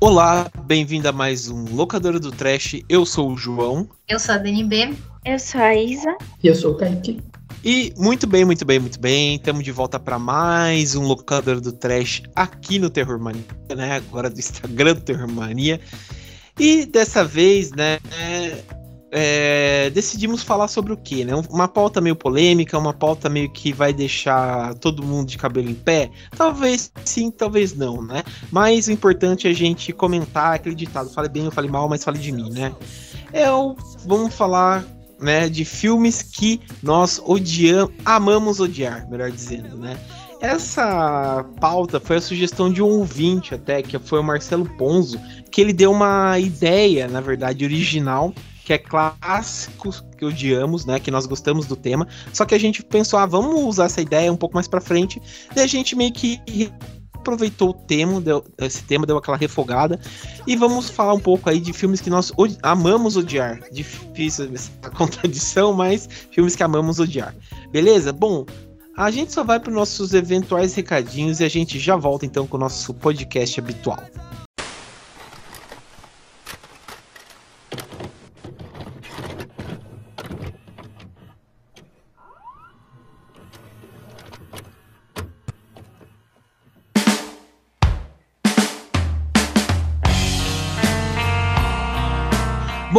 Olá, bem-vindo a mais um Locadora do Trash. Eu sou o João. Eu sou a DNB. Eu sou a Isa. E eu sou o Kaique. E muito bem, muito bem, muito bem. Estamos de volta para mais um Locadora do Trash aqui no Terror Mania, né? Agora do Instagram do Terror Mania. E dessa vez, né, é, decidimos falar sobre o que, né? Uma pauta meio polêmica, uma pauta meio que vai deixar todo mundo de cabelo em pé? Talvez sim, talvez não, né? Mas o importante é a gente comentar aquele ditado: fale bem ou fale mal, mas fale de mim, né? É o. Vamos falar. Né, de filmes que nós odiamos, amamos odiar, melhor dizendo, né? Essa pauta foi a sugestão de um ouvinte até, que foi o Marcelo Ponzo, que ele deu uma ideia, na verdade, original que é clássico que odiamos, né? Que nós gostamos do tema. Só que a gente pensou, ah, vamos usar essa ideia um pouco mais para frente. E a gente meio que aproveitou o tema, deu, esse tema deu aquela refogada e vamos falar um pouco aí de filmes que nós amamos odiar. Difícil essa contradição, mas filmes que amamos odiar. Beleza? Bom, a gente só vai para os nossos eventuais recadinhos e a gente já volta então com o nosso podcast habitual.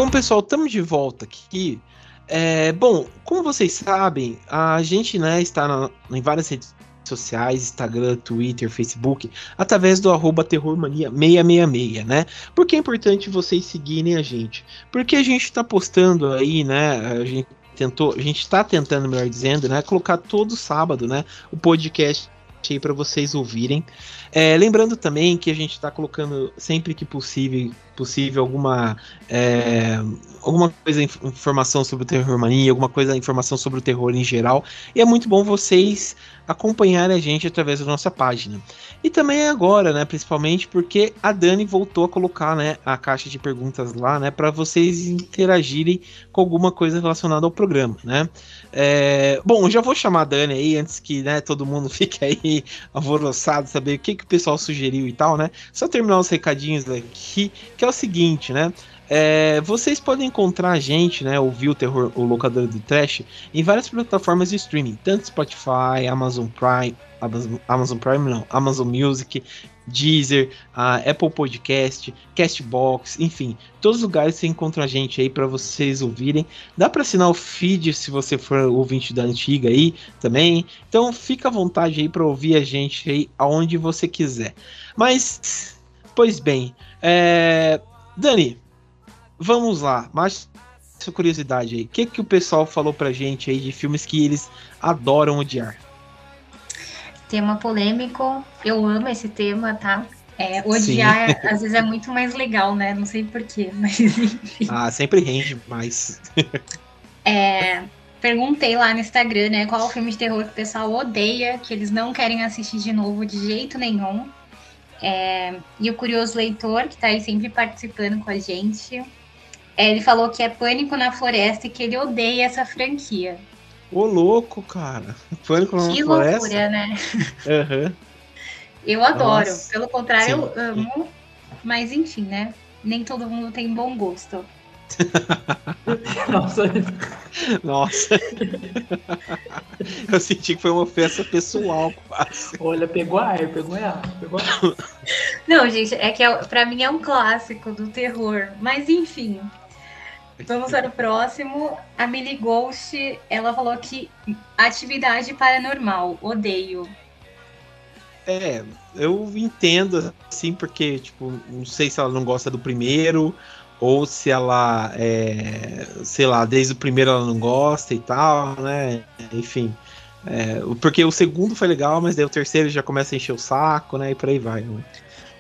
Bom, pessoal, estamos de volta aqui. É, bom, como vocês sabem, a gente né, está na, em várias redes sociais, Instagram, Twitter, Facebook, através do arroba terrormania666, né? Por que é importante vocês seguirem a gente? Porque a gente está postando aí, né? A gente tentou, a gente está tentando, melhor dizendo, né? Colocar todo sábado, né? O podcast para vocês ouvirem. É, lembrando também que a gente está colocando sempre que possível, possível alguma é, alguma coisa informação sobre o terror mania, alguma coisa informação sobre o terror em geral. E é muito bom vocês acompanharem a gente através da nossa página. E também agora, né, principalmente porque a Dani voltou a colocar, né, a caixa de perguntas lá, né, para vocês interagirem com alguma coisa relacionada ao programa, né? É, bom, já vou chamar a Dani aí antes que, né, todo mundo fique aí alvoroçado, saber o que que o pessoal sugeriu e tal, né? Só terminar os recadinhos aqui, que é o seguinte, né? É, vocês podem encontrar a gente, né, ouvir o terror, o locador do trash, em várias plataformas de streaming, tanto Spotify, Amazon Prime, Amazon, Prime não, Amazon Music, Deezer, Apple Podcast, Castbox, enfim, todos os lugares você encontra a gente aí para vocês ouvirem. Dá para assinar o feed se você for ouvinte da antiga aí também. Então fica à vontade aí para ouvir a gente aí aonde você quiser. Mas, pois bem, é... Dani, vamos lá, mais essa curiosidade aí. O que, que o pessoal falou pra gente aí de filmes que eles adoram odiar? Tema polêmico, eu amo esse tema, tá? É, odiar às vezes é muito mais legal, né? Não sei porquê, mas enfim. Ah, sempre rende mais. é, perguntei lá no Instagram, né, qual o filme de terror que o pessoal odeia, que eles não querem assistir de novo de jeito nenhum. É, e o Curioso Leitor, que tá aí sempre participando com a gente, é, ele falou que é Pânico na Floresta e que ele odeia essa franquia. Ô, louco, cara. Pânico na que Floresta? Que loucura, né? Uhum. Eu adoro. Nossa. Pelo contrário, Sim. eu amo. Mas, enfim, né? Nem todo mundo tem bom gosto. Nossa. Nossa. Eu senti que foi uma ofensa pessoal, quase. Olha, pegou ar, pegou ar, pegou ar. Não, gente, é que é, pra mim é um clássico do terror. Mas enfim. Vamos para o próximo. A Millie Ghost, ela falou que atividade paranormal, odeio. É, eu entendo, assim, porque, tipo, não sei se ela não gosta do primeiro, ou se ela, é, sei lá, desde o primeiro ela não gosta e tal, né? Enfim. É, porque o segundo foi legal, mas daí o terceiro já começa a encher o saco, né? E por aí vai. Né?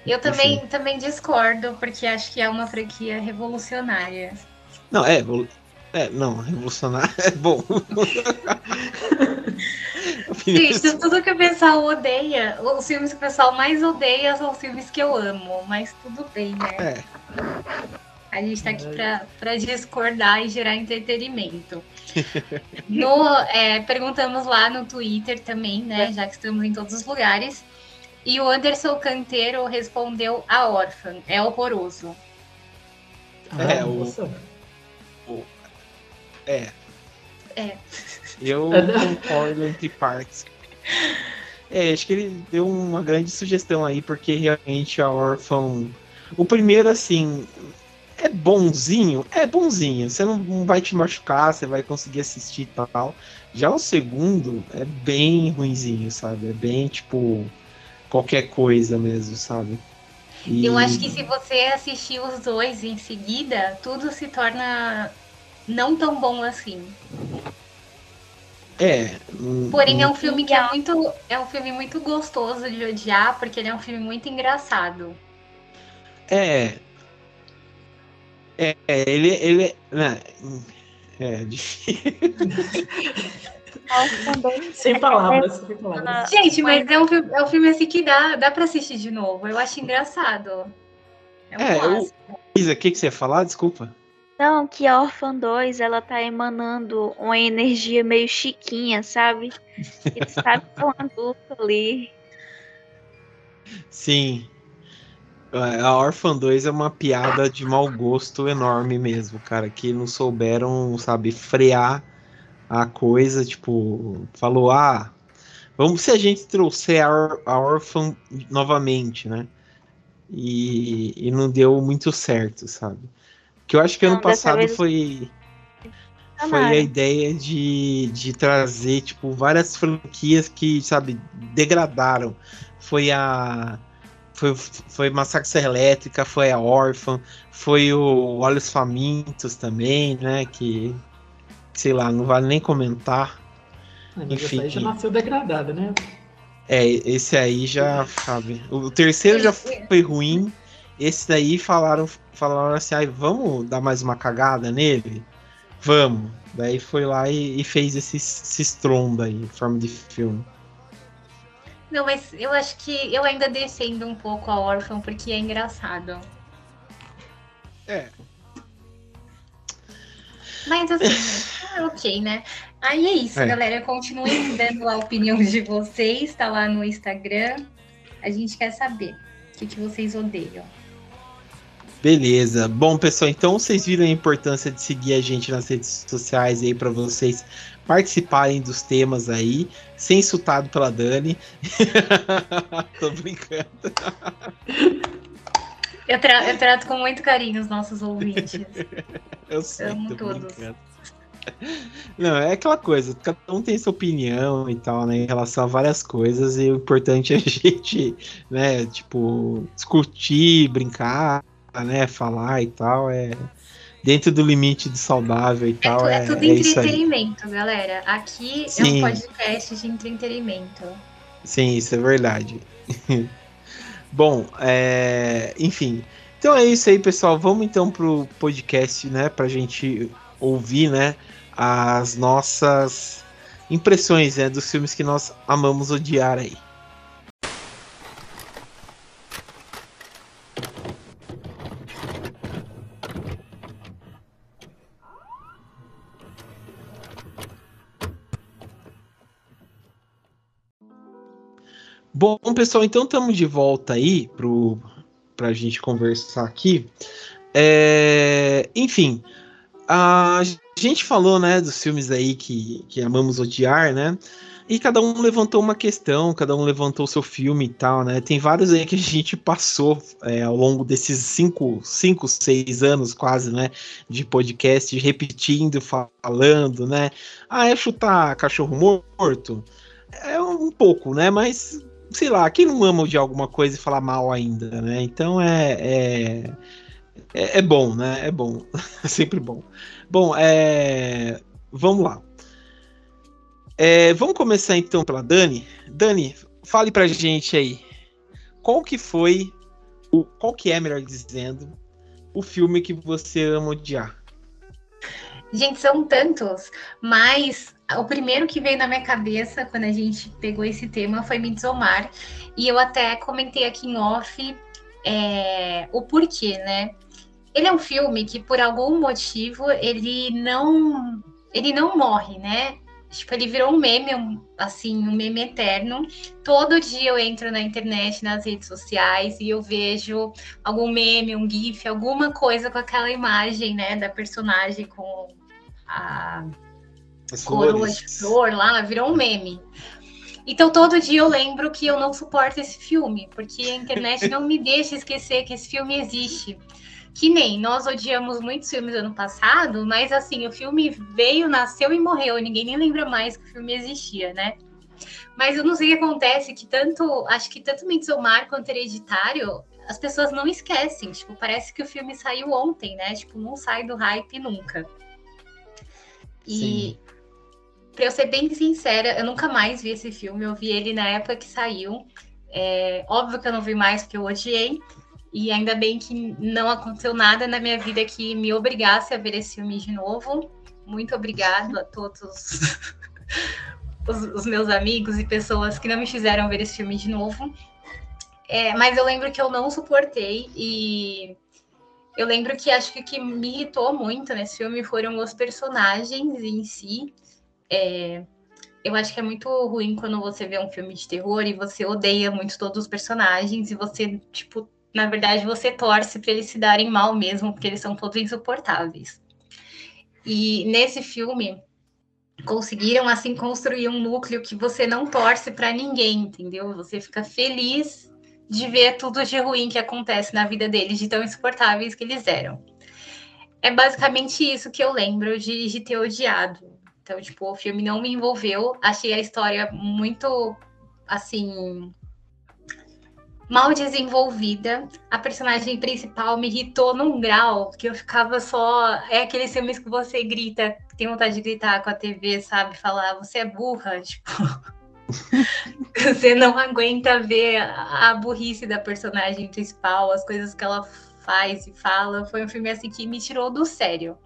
Eu também, também discordo, porque acho que é uma franquia revolucionária. Não, é, é não, revolucionária é bom. Gente, tudo que o pessoal odeia, os filmes que o pessoal mais odeia são os filmes que eu amo, mas tudo bem, né? É. A gente está aqui para discordar e gerar entretenimento. No, é, perguntamos lá no Twitter também, né? Já que estamos em todos os lugares. E o Anderson Canteiro respondeu a órfã. É horroroso. É, Ah, o- nossa. É. É. Eu concordo entre partes. É, acho que ele deu uma grande sugestão aí, porque realmente a órfã. O primeiro, assim, é bonzinho? É bonzinho. Você não, vai te machucar, você vai conseguir assistir e tal. Já o segundo é bem ruinzinho, sabe? É bem tipo qualquer coisa mesmo, sabe? E- Eu acho que se você assistir os dois em seguida, tudo se torna não tão bom assim. É. hum, Porém, é hum, um filme que é muito. É um filme muito gostoso de odiar, porque ele é um filme muito engraçado. É. É, é, ele, ele. Né, é difícil. Órfã 2 Sem palavras, sem palavras. Gente, mas é um, filme, é um filme assim que dá, dá pra assistir de novo. Eu acho engraçado. É um É, eu-. Isa, o que, que você ia falar? Desculpa. Não, que a Orphan 2, ela tá emanando uma energia meio chiquinha, sabe? Ele sabe que é um adulto ali. Sim. É, A Orphan 2 é uma piada de mau gosto enorme mesmo, cara. Que não souberam, sabe, frear a coisa. Tipo, falou, ah, vamos se a gente trouxer a, Or a Orphan novamente, né? E, e não deu muito certo, sabe? Que eu acho que Não, ano passado vez- foi. Foi a ideia de, de trazer, tipo, várias franquias que, sabe, degradaram. Foi a. Foi, foi Massacre Serra Elétrica, foi a Órfã, foi o Olhos Famintos também, né? Que, sei lá, não vale nem comentar. Ah, Mas Enfim. essa aí já nasceu degradada, né? É, esse aí já, sabe. O terceiro já foi ruim. Esse daí falaram, falaram assim, ai, vamos dar mais uma cagada nele? Vamos. Daí foi lá e, e fez esse, esse estrondo aí, em forma de filme. Não, mas eu acho que eu ainda defendo um pouco a órfã porque é engraçado. É. Mas assim, é ok, né? Aí é isso, É. galera. Continuem dando a opinião de vocês, tá lá no Instagram. A gente quer saber o que, que vocês odeiam. Beleza. Bom, pessoal, então vocês viram a importância de seguir a gente nas redes sociais aí para vocês participarem dos temas aí, sem insultado pela Dani. Tô brincando. Eu, tra- eu trato com muito carinho os nossos ouvintes. Eu sei, Amo todos. brincando. Não, é aquela coisa, cada um tem sua opinião e tal, né, em relação a várias coisas, e o importante é a gente, né, tipo, discutir, brincar, né, falar e tal, é dentro do limite do saudável e É, tal, tu- é, é tudo é entretenimento, galera. Aqui é Sim. um podcast de entretenimento. Sim, isso é verdade. Bom, é, enfim. Então é isso aí, pessoal. Vamos então pro podcast, né, pra gente ouvir, né, as nossas impressões, né, dos filmes que nós amamos odiar aí. Bom, pessoal, então estamos de volta aí pro, pra gente conversar aqui. É, enfim, a gente falou, né, dos filmes aí que, que amamos odiar, né? E cada um levantou uma questão, cada um levantou seu filme e tal, né? Tem vários aí que a gente passou é, ao longo desses cinco, cinco, seis anos quase, né? De podcast, repetindo, falando, né? Ah, é chutar cachorro morto? É um pouco, né? Mas sei lá, quem não ama de alguma coisa e falar mal ainda, né? Então é, é, é, é bom, né? É bom, é sempre bom. Bom, é, vamos lá. É, vamos começar então pela Dani. Dani, fale pra gente aí, qual que foi, o, qual que é, melhor dizendo, o filme que você ama odiar? Gente, são tantos, mas o primeiro que veio na minha cabeça quando a gente pegou esse tema foi Midsommar. E eu até comentei aqui em off é, o porquê, né? Ele é um filme que, por algum motivo, ele não, ele não morre, né? Tipo, ele virou um meme, um, assim, um meme eterno. Todo dia eu entro na internet, nas redes sociais, e eu vejo algum meme, um GIF, alguma coisa com aquela imagem, né, da personagem com a As coroa flores. de flor lá, virou um meme. Então todo dia eu lembro que eu não suporto esse filme, porque a internet não me deixa esquecer que esse filme existe. Que nem nós odiamos muitos filmes ano passado, mas assim, o filme veio, nasceu e morreu, ninguém nem lembra mais que o filme existia, né? Mas eu não sei o que acontece, que tanto, acho que tanto Midsommar quanto Hereditário, as pessoas não esquecem, tipo, parece que o filme saiu ontem, né? Tipo, não sai do hype nunca. E. Pra eu ser bem sincera, eu nunca mais vi esse filme. Eu vi ele na época que saiu. É, óbvio que eu não vi mais porque eu odiei. E ainda bem que não aconteceu nada na minha vida que me obrigasse a ver esse filme de novo. Muito obrigado a todos os, os meus amigos e pessoas que não me fizeram ver esse filme de novo. É, mas eu lembro que eu não suportei e eu lembro que acho que o que me irritou muito nesse filme foram os personagens em si. É, eu acho que é muito ruim quando você vê um filme de terror e você odeia muito todos os personagens e você, tipo, na verdade, você torce para eles se darem mal mesmo, porque eles são todos insuportáveis. E nesse filme conseguiram assim construir um núcleo que você não torce para ninguém, entendeu? Você fica feliz de ver tudo de ruim que acontece na vida deles, de tão insuportáveis que eles eram. É basicamente isso que eu lembro de, de ter odiado. Então, tipo, o filme não me envolveu. Achei a história muito, assim, mal desenvolvida. A personagem principal me irritou num grau que eu ficava só. É aqueles filmes que você grita, tem vontade de gritar com a TV, sabe? Falar, você é burra, tipo. você não aguenta ver a, burrice da personagem principal, as coisas que ela faz e fala. Foi um filme assim que me tirou do sério.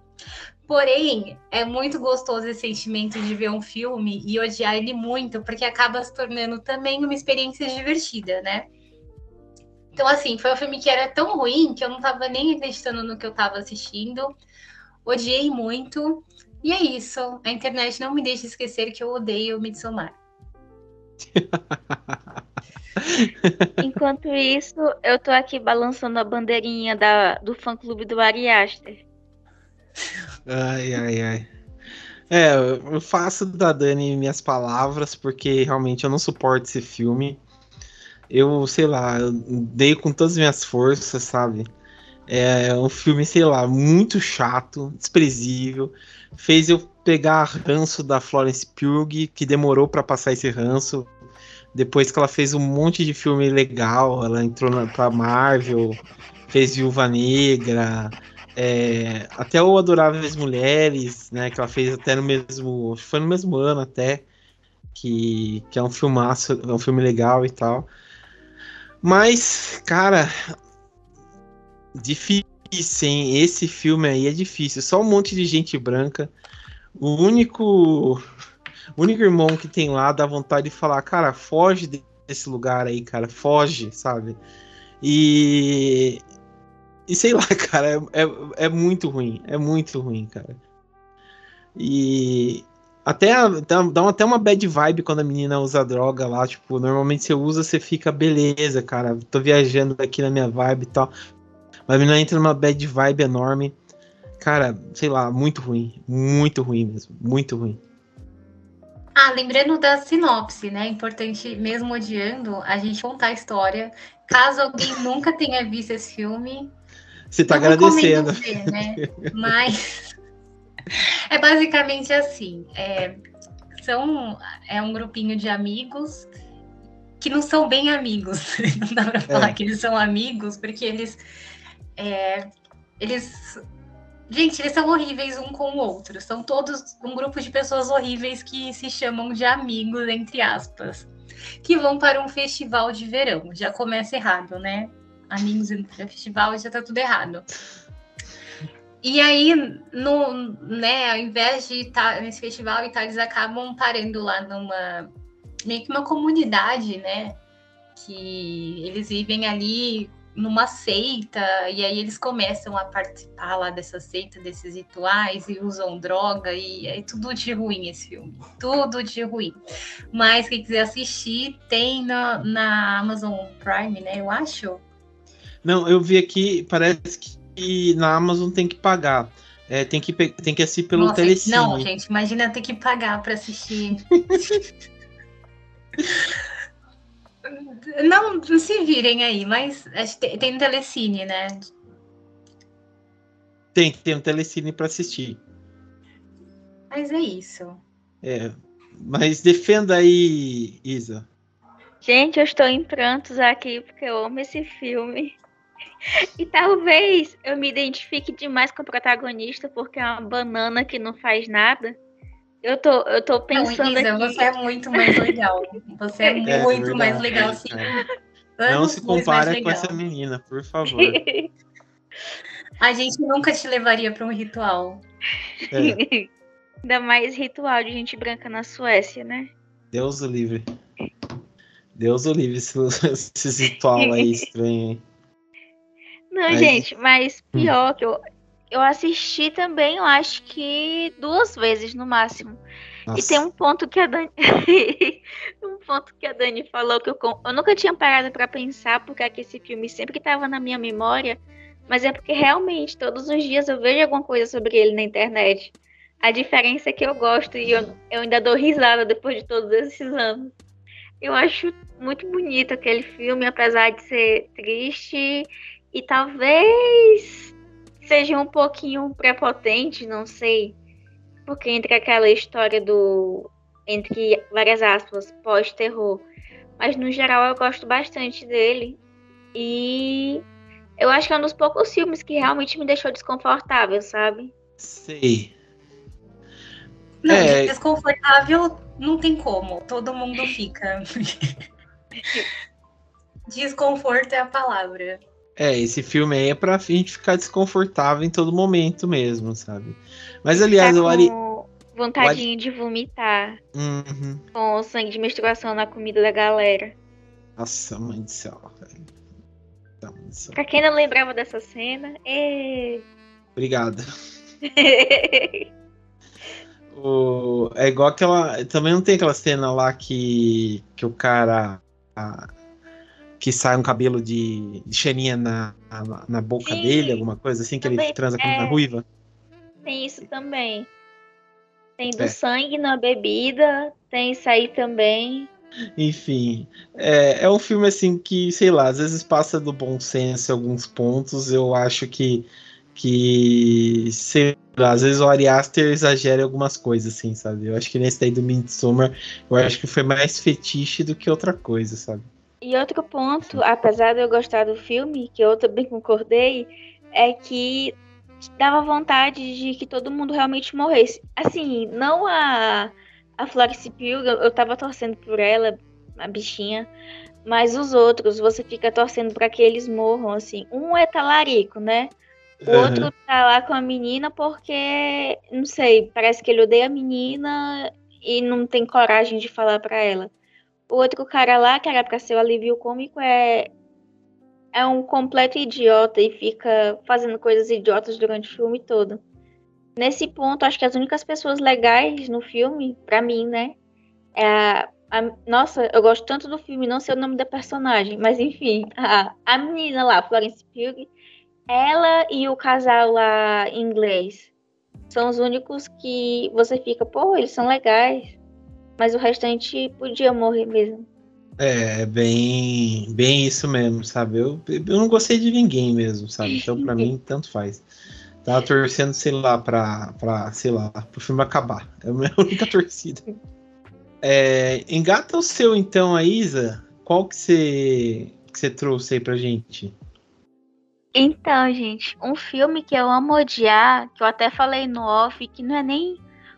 Porém, é muito gostoso esse sentimento de ver um filme e odiar ele muito, porque acaba se tornando também uma experiência divertida, né? Então, assim, foi um filme que era tão ruim que eu não tava nem acreditando no que eu tava assistindo. Odiei muito. E é isso. A internet não me deixa esquecer que eu odeio Midsommar. Enquanto isso, eu tô aqui balançando a bandeirinha da, do fã clube do Ari Aster. Ai, ai, ai. É, eu faço da Dani minhas palavras, porque realmente eu não suporto esse filme. Eu, sei lá, eu dei com todas as minhas forças, sabe? É um filme, sei lá, muito chato, desprezível. Fez eu pegar ranço da Florence Pugh, que demorou pra passar esse ranço. Depois que ela fez um monte de filme legal, ela entrou na, pra Marvel, fez Viúva Negra, é, até o Adoráveis Mulheres, né? Que ela fez até no mesmo. Foi no mesmo ano até. Que, que é um filmaço, é um filme legal e tal. Mas, cara. Difícil, hein? Esse filme aí é difícil. Só um monte de gente branca. O único. O único irmão que tem lá dá vontade de falar, cara, foge desse lugar aí, cara, foge, sabe? E. E sei lá, cara, é, é, é muito ruim. É muito ruim, cara. E. Até dá, dá até uma bad vibe quando a menina usa droga lá. Tipo, normalmente você usa, você fica, beleza, cara. Tô viajando aqui na minha vibe e tal. Mas a menina entra numa bad vibe enorme. Cara, sei lá, muito ruim. Muito ruim mesmo. Muito ruim. Ah, lembrando da sinopse, né? Importante, mesmo odiando, a gente contar a história. Caso alguém nunca tenha visto esse filme, Você tá agradecendo. ver, né? Mas é basicamente assim: é, são é um grupinho de amigos que não são bem amigos. Não dá pra falar É. que eles são amigos, porque eles é, eles Gente, eles são horríveis um com o outro. São todos um grupo de pessoas horríveis que se chamam de amigos, entre aspas. Que vão para um festival de verão. Já começa errado, né? Amigos indo para festival já tá tudo errado. E aí, no, né, ao invés de estar nesse festival e tal, eles acabam parando lá numa meio que uma comunidade, né? Que eles vivem ali numa seita, e aí eles começam a participar lá dessa seita, desses rituais, e usam droga, e é tudo de ruim esse filme. Tudo de ruim. Mas quem quiser assistir, tem na, na Amazon Prime, né? Eu acho. Não, eu vi aqui, parece que na Amazon tem que pagar. É, tem, que, tem que assistir pelo Nossa, Telecine. Não, gente, imagina ter que pagar para assistir. Não, não se virem aí, mas tem, tem no Telecine, né? Tem, tem um Telecine para assistir. Mas é isso. É, mas defenda aí, Isa. Gente, eu estou em prantos aqui porque eu amo esse filme. E talvez eu me identifique demais com o protagonista porque é uma banana que não faz nada. Eu tô, eu tô pensando. Não, Isa, aqui... você é muito mais legal. Você é, é muito é mais legal, assim. É. Não se compara com essa menina, por favor. A gente nunca te levaria para um ritual. É. Ainda mais ritual de gente branca na Suécia, né? Deus o livre. Deus o livre esse, esse ritual aí estranho. Não, mas... gente, mas pior que eu, eu assisti também, eu acho que duas vezes no máximo. Nossa. E tem um ponto que a Dani. um ponto que a Dani falou que eu, eu nunca tinha parado para pensar porque é esse filme sempre estava na minha memória. Mas é porque realmente todos os dias eu vejo alguma coisa sobre ele na internet. A diferença é que eu gosto e eu, eu ainda dou risada depois de todos esses anos. Eu acho muito bonito aquele filme, apesar de ser triste e talvez seja um pouquinho prepotente, não sei. Porque entre aquela história do. Entre várias aspas, pós-terror. Mas no geral eu gosto bastante dele. E eu acho que é um dos poucos filmes que realmente me deixou desconfortável, sabe? Sei. Não, é... desconfortável não tem como. Todo mundo fica. Desconforto é a palavra. É, esse filme aí é pra gente ficar desconfortável em todo momento mesmo, sabe? Mas aliás, tá o Ari. Vontadinho Ari... de vomitar. Uhum. Com o sangue de menstruação na comida da galera. Nossa, mãe do céu, velho. Pra quem não lembrava dessa cena, é. Obrigado. o... É igual aquela. Também não tem aquela cena lá que, que o cara. A que sai um cabelo de, de xerinha na, na, na boca Sim, dele, alguma coisa assim, que ele transa com uma é. ruiva. Tem isso também. Tem do é. sangue na bebida, tem isso aí também. Enfim, é, é um filme assim que, sei lá, às vezes passa do bom senso em alguns pontos. Eu acho que, que sei lá, às vezes o Ari Aster exagera em algumas coisas, assim, sabe? Eu acho que nesse daí do Midsommar, eu acho que foi mais fetiche do que outra coisa, sabe? E outro ponto, apesar de eu gostar do filme, que eu também concordei, é que dava vontade de que todo mundo realmente morresse. Assim, não a, a Florence Pugh, eu tava torcendo por ela, a bichinha, mas os outros, você fica torcendo para que eles morram, assim. Um é talarico, né? O uhum. outro tá lá com a menina porque, não sei, parece que ele odeia a menina e não tem coragem de falar para ela. O outro cara lá, que era pra ser o alívio cômico, é, é um completo idiota e fica fazendo coisas idiotas durante o filme todo. Nesse ponto, acho que as únicas pessoas legais no filme, pra mim, né? É a, a, nossa, eu gosto tanto do filme, não sei o nome da personagem, mas enfim, a, a menina lá, Florence Pugh, ela e o casal lá inglês são os únicos que você fica, pô, eles são legais. Mas o restante podia morrer mesmo. É, bem, bem isso mesmo, sabe? Eu, eu não gostei de ninguém mesmo, sabe? Então, para mim, tanto faz. Tava torcendo, sei lá, pra, pra sei lá, pro filme acabar. É a minha única torcida. É, engata o seu, então, a Isa. Qual que você, que você trouxe aí pra gente? Então, gente, um filme que eu amo odiar, que eu até falei no off, que não é nem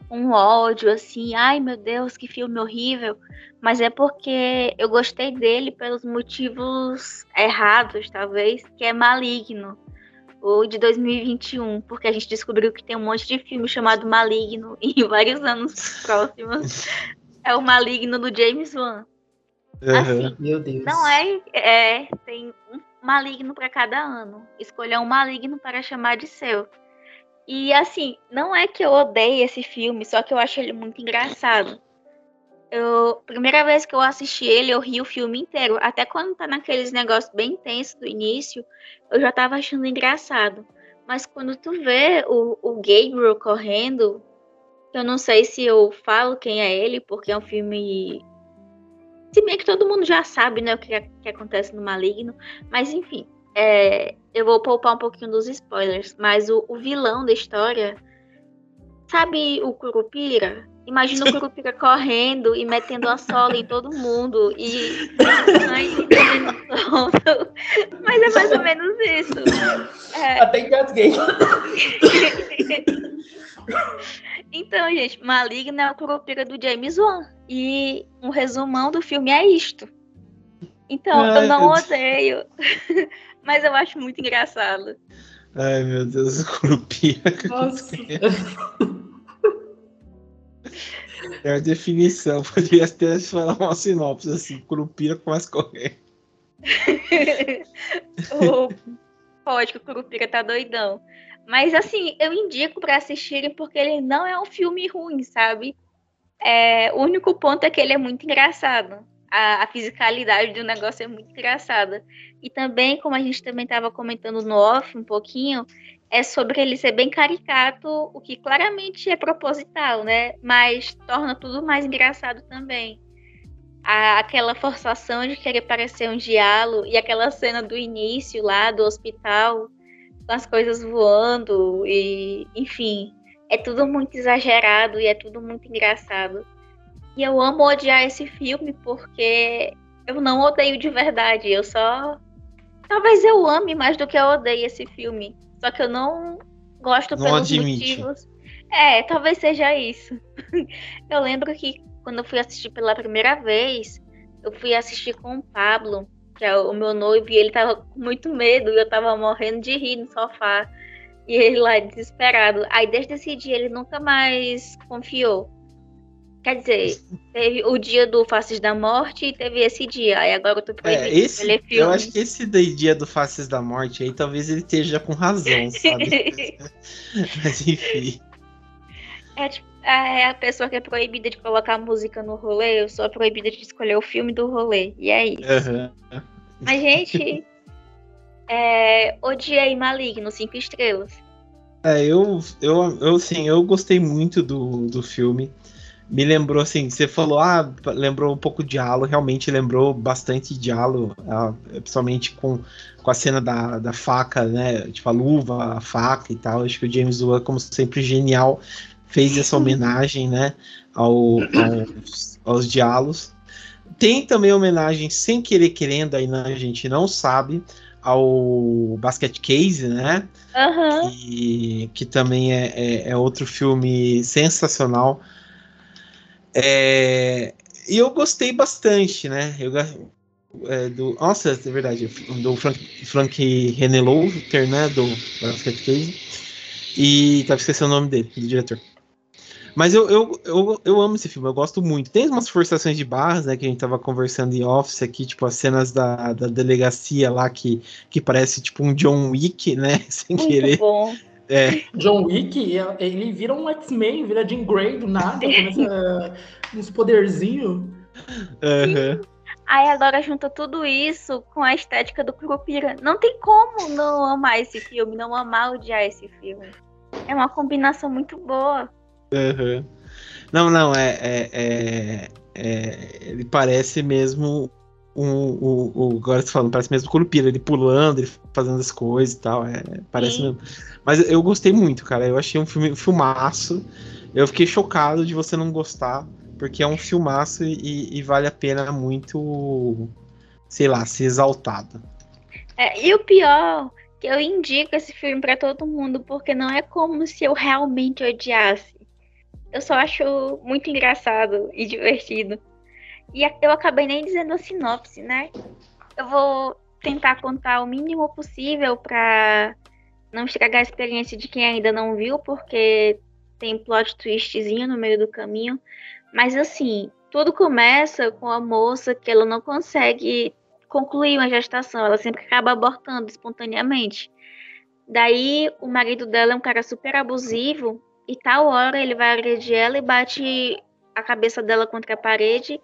um ódio assim, ai meu Deus, que filme horrível, mas é porque eu gostei dele pelos motivos errados, talvez, que é Maligno, o de 2021, porque a gente descobriu que tem um monte de filme chamado Maligno em vários anos próximos. é o Maligno do James Wan. Assim, meu Deus. Não é, é tem um maligno para cada ano. Escolha um maligno para chamar de seu. E assim, não é que eu odeie esse filme, só que eu acho ele muito engraçado. Eu, primeira vez que eu assisti ele, eu ri o filme inteiro. Até quando tá naqueles negócios bem intensos do início, eu já tava achando engraçado. Mas quando tu vê o, o Gabriel correndo, eu não sei se eu falo quem é ele, porque é um filme. Se bem que todo mundo já sabe, né, o que, que acontece no Maligno. Mas enfim, é, eu vou poupar um pouquinho dos spoilers. Mas o, o vilão da história. Sabe o Curupira? Imagina o Curupira correndo e metendo a sola em todo mundo e Mas é mais ou menos isso. É... Até engasguei. então, gente, Maligna é o Curupira do James Wan. E um resumão do filme é isto. Então, Ai, eu não odeio. mas eu acho muito engraçado. Ai, meu Deus, o Curupira. Nossa. É a definição. Poderia até falar uma sinopse assim: Curupira começa a correr. o... Pode que o Curupira tá doidão. Mas assim, eu indico para assistirem porque ele não é um filme ruim, sabe? É, o único ponto é que ele é muito engraçado. A, a fisicalidade do negócio é muito engraçada. E também, como a gente também estava comentando no off um pouquinho, é sobre ele ser bem caricato, o que claramente é proposital, né? Mas torna tudo mais engraçado também. A, aquela forçação de querer parecer um diálogo e aquela cena do início lá do hospital, com as coisas voando e, enfim, é tudo muito exagerado e é tudo muito engraçado. E eu amo odiar esse filme porque eu não odeio de verdade, eu só talvez eu ame mais do que eu odeio esse filme. Só que eu não gosto não pelos admite. motivos. É, talvez seja isso. eu lembro que quando eu fui assistir pela primeira vez, eu fui assistir com o Pablo, que é o meu noivo, e ele tava com muito medo, e eu tava morrendo de rir no sofá. E ele lá desesperado. Aí desde esse dia ele nunca mais confiou. Quer dizer, teve o dia do Faces da Morte e teve esse dia. Aí agora eu tô proibido é, esse, ler Eu acho que esse dia do Faces da Morte aí, talvez ele esteja com razão, sabe? Mas enfim. É tipo, é a pessoa que é proibida de colocar música no rolê, eu sou proibida de escolher o filme do rolê. E é isso. Uhum. Mas, gente, é, odiei Maligno, cinco estrelas. É, eu, eu, eu, sim, eu gostei muito do, do filme me lembrou assim, você falou, ah, lembrou um pouco de Halo, realmente lembrou bastante de Halo, ah, principalmente com, com a cena da, da faca, né, tipo a luva, a faca e tal, acho que o James Wan, como sempre, genial, fez essa homenagem, né, ao, aos, aos diálogos. Tem também homenagem, sem querer querendo, aí a gente não sabe, ao Basket Case, né, uhum. que, que também é, é, é outro filme sensacional, é, e eu gostei bastante, né? Eu, é, do, nossa, é verdade, do Frank, Frank Renelouter, né? Do Basket Case. E tava esquecendo o nome dele, do diretor. Mas eu, eu, eu, eu amo esse filme, eu gosto muito. Tem umas forçações de barras, né? Que a gente tava conversando em office aqui, tipo, as cenas da, da delegacia lá que, que parece tipo um John Wick, né? Sem muito querer. Bom. É. John Wick, ele vira um X-Men, vira Jean Grey do nada, começa uns poderzinhos. Uhum. Aí agora junta tudo isso com a estética do Curupira. Não tem como não amar esse filme, não amar odiar esse filme. É uma combinação muito boa. Uhum. Não, não, é, é, é, é, Ele parece mesmo o, o, o agora você falando, parece mesmo o Curupira, ele pulando, ele fazendo as coisas e tal. É, parece Sim. mesmo. Mas eu gostei muito, cara. Eu achei um filme um filmaço. Eu fiquei chocado de você não gostar, porque é um filmaço e, e vale a pena muito, sei lá, ser exaltado. É, e o pior, que eu indico esse filme para todo mundo, porque não é como se eu realmente odiasse. Eu só acho muito engraçado e divertido. E eu acabei nem dizendo a sinopse, né? Eu vou tentar contar o mínimo possível para não estragar a experiência de quem ainda não viu, porque tem plot twistzinho no meio do caminho. Mas assim, tudo começa com a moça que ela não consegue concluir uma gestação, ela sempre acaba abortando espontaneamente. Daí o marido dela é um cara super abusivo e tal hora ele vai agredir ela e bate a cabeça dela contra a parede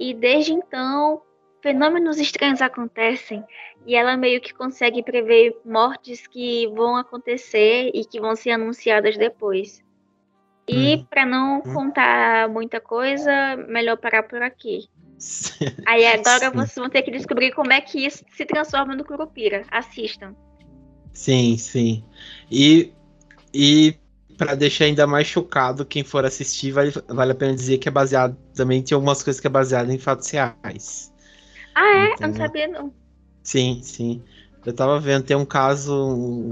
e desde então fenômenos estranhos acontecem e ela meio que consegue prever mortes que vão acontecer e que vão ser anunciadas depois. E hum. para não hum. contar muita coisa, melhor parar por aqui. Aí agora Sim. vocês vão ter que descobrir como é que isso se transforma no Curupira. Assistam. Sim, sim. E, e para deixar ainda mais chocado quem for assistir, vale, vale a pena dizer que é baseado. Também tem algumas coisas que é baseado em fatos reais. Ah, é? Eu não sabia, não. Sim, sim. Eu tava vendo, tem um caso,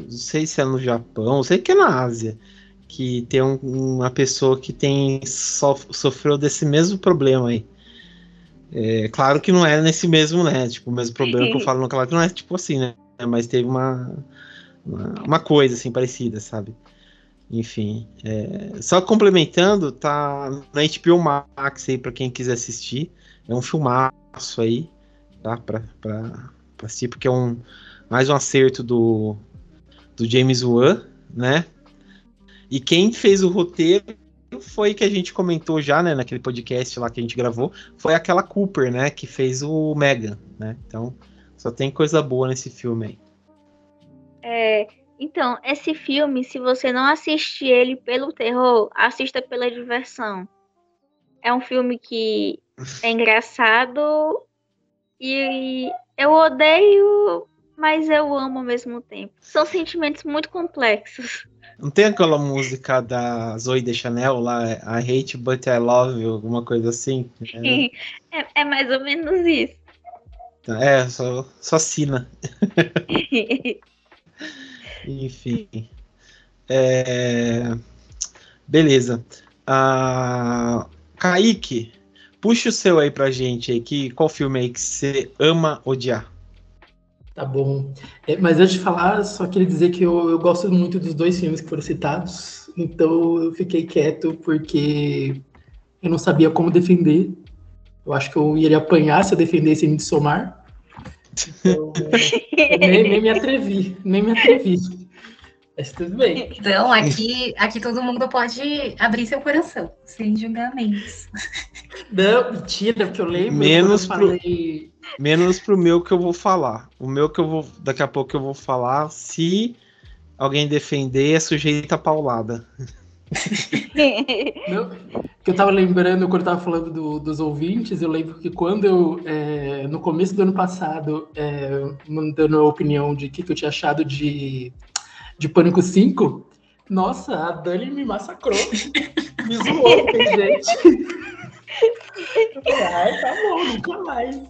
não sei se é no Japão, sei que é na Ásia, que tem um, uma pessoa que tem sof, sofreu desse mesmo problema aí. É, claro que não é nesse mesmo, né? Tipo, o mesmo problema que eu falo no claro que não é tipo assim, né? Mas teve uma, uma, uma coisa assim parecida, sabe? Enfim, é, só complementando, tá na HBO Max aí para quem quiser assistir. É um filmaço aí, tá? Pra, pra, pra assistir, porque é um mais um acerto do, do James Wan, né? E quem fez o roteiro foi que a gente comentou já, né, naquele podcast lá que a gente gravou, foi aquela Cooper, né, que fez o Megan, né? Então, só tem coisa boa nesse filme aí. É, então, esse filme, se você não assistir ele pelo terror, assista pela diversão. É um filme que é engraçado e eu odeio, mas eu amo ao mesmo tempo. São sentimentos muito complexos. Não tem aquela música da Zoe de Chanel lá, I hate but I love you, alguma coisa assim? Né? É, é mais ou menos isso. É, só, só assina. Enfim. É... Beleza. Ah, Kaique, puxa o seu aí pra gente aí. Que, qual filme aí que você ama odiar? Tá bom. É, mas antes de falar, só queria dizer que eu, eu gosto muito dos dois filmes que foram citados. Então eu fiquei quieto porque eu não sabia como defender. Eu acho que eu iria apanhar se eu defendesse Midsommar. Então, nem, nem, me atrevi, nem me atrevi. Mas tudo bem. Então, aqui, aqui todo mundo pode abrir seu coração, sem julgamentos. Não, mentira, porque eu lembro. Menos eu falei... pro, menos pro meu que eu vou falar. O meu que eu vou. Daqui a pouco eu vou falar. Se alguém defender, é sujeita a paulada. Que eu tava lembrando quando eu tava falando do, dos ouvintes, eu lembro que quando eu, é, no começo do ano passado, é, mandando a opinião de o que, que eu tinha achado de de Pânico 5, nossa, a Dani me massacrou. me zoou, gente. Ai, tá bom, nunca mais.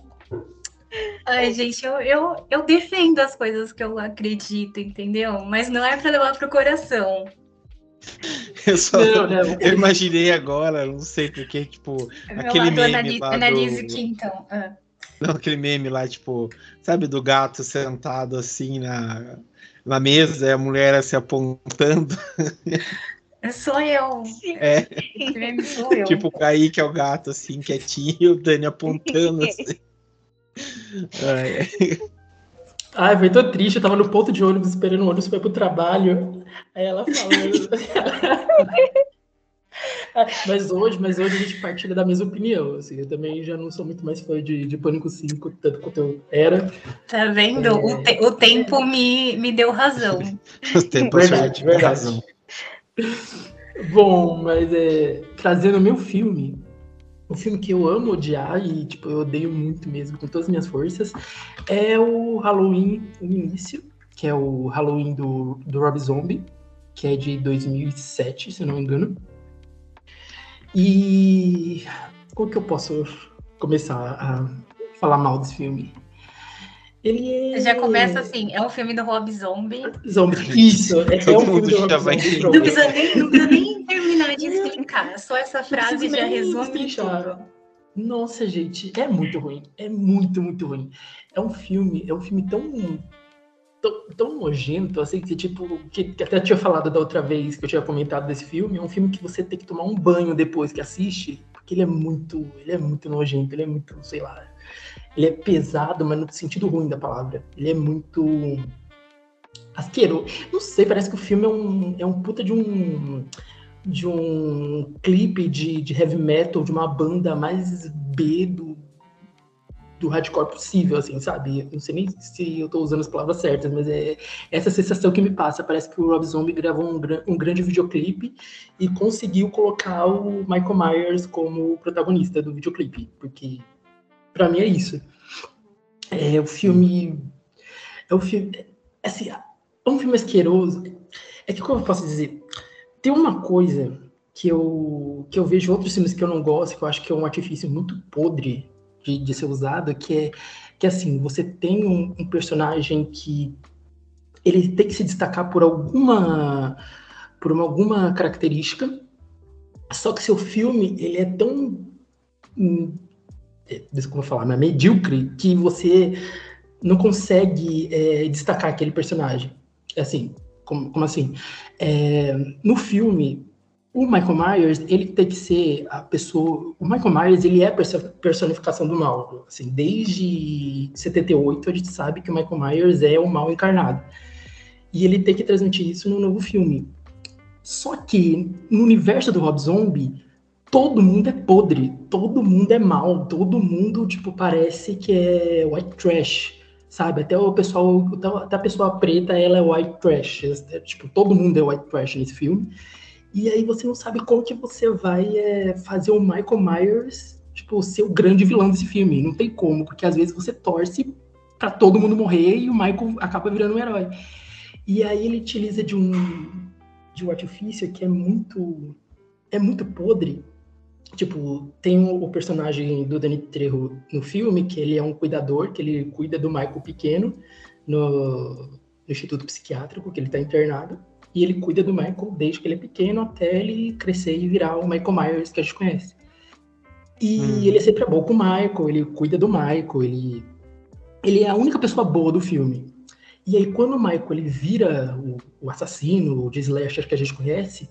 Ai, gente, eu, eu, eu defendo as coisas que eu acredito, entendeu? Mas não é pra levar pro coração. Eu só não, não. eu imaginei agora, não sei porque, tipo, Meu aquele meme analise, lá analise do... então. Ah. Não, aquele meme lá, tipo, sabe, do gato sentado assim na, na mesa e a mulher se apontando. Sou eu. É. Sou eu. Tipo, o Kaique é o gato, assim, quietinho, e o Dani apontando, assim. Ai, Ai, foi tão triste. Eu tava no ponto de ônibus esperando o ônibus para ir pro trabalho. Aí ela falou. mas hoje, mas hoje a gente partilha da mesma opinião. Assim, eu também já não sou muito mais fã de, de Pânico 5, tanto quanto eu era. Tá vendo? É... O, te, o tempo me, me deu razão. o tempo verdade, verdade. razão. Bom, mas é, trazendo meu filme, o filme que eu amo odiar e tipo eu odeio muito mesmo com todas as minhas forças é o Halloween o início, que é o Halloween do, do Rob Zombie, que é de 2007, se eu não me engano. E como que eu posso começar a falar mal desse filme? Ele é... Já começa assim, é um filme do Rob Zombie. Zombie, isso. É, é um filme do Rob Zombie. Não precisa, nem, não precisa nem explicar. Só essa frase já resume tudo. Nossa, gente, é muito ruim. É muito, muito ruim. É um filme, é um filme tão tão, tão nojento, assim, que tipo, que, que, até tinha falado da outra vez que eu tinha comentado desse filme, é um filme que você tem que tomar um banho depois que assiste, porque ele é muito, ele é muito nojento, ele é muito, sei lá. ele é pesado, mas no sentido ruim da palavra. Ele é muito asqueroso. Não sei, parece que o filme é um, é um puta de um de um clipe de, de heavy metal de uma banda mais B do, do hardcore possível, assim, sabe? Não sei nem se eu tô usando as palavras certas, mas é essa sensação que me passa. Parece que o Rob Zombie gravou um, um grande videoclipe e conseguiu colocar o Michael Myers como protagonista do videoclipe, porque para mim é isso. É o filme. É o filme. Assim, é um filme asqueroso. É que, como eu posso dizer? Tem uma coisa que eu, que eu vejo outros filmes que eu não gosto, que eu acho que é um artifício muito podre de, de ser usado, que é que assim, você tem um, um, personagem que ele tem que se destacar por alguma por uma, alguma característica, só que seu filme ele é tão hum, desculpa falar, mas medíocre que você não consegue é, destacar aquele personagem. Assim, como, como assim? É, no filme, o Michael Myers, ele tem que ser a pessoa... O Michael Myers, ele é a personificação do mal. Assim, desde 78, a gente sabe que o Michael Myers é o mal encarnado. E ele tem que transmitir isso no novo filme. Só que, no universo do Rob Zombie, todo mundo é podre, todo mundo é mal, todo mundo, tipo, parece que é white trash sabe? Até o pessoal, até a pessoa preta, ela é white trash. É, tipo, todo mundo é white trash nesse filme. E aí você não sabe como que você vai é, fazer o Michael Myers, tipo, ser o grande vilão desse filme. Não tem como, porque às vezes você torce para todo mundo morrer e o Michael acaba virando um herói. E aí ele utiliza de um de um artifício que é muito é muito podre, Tipo, tem o, personagem do Danny Trejo no filme, que ele é um cuidador, que ele cuida do Michael pequeno no, no Instituto Psiquiátrico, que ele está internado. E ele cuida do Michael desde que ele é pequeno até ele crescer e virar o Michael Myers que a gente conhece. E hum. ele é sempre bom com o Michael, ele cuida do Michael, ele, ele é a única pessoa boa do filme. E aí, quando o Michael ele vira o, o assassino, o slasher que a gente conhece,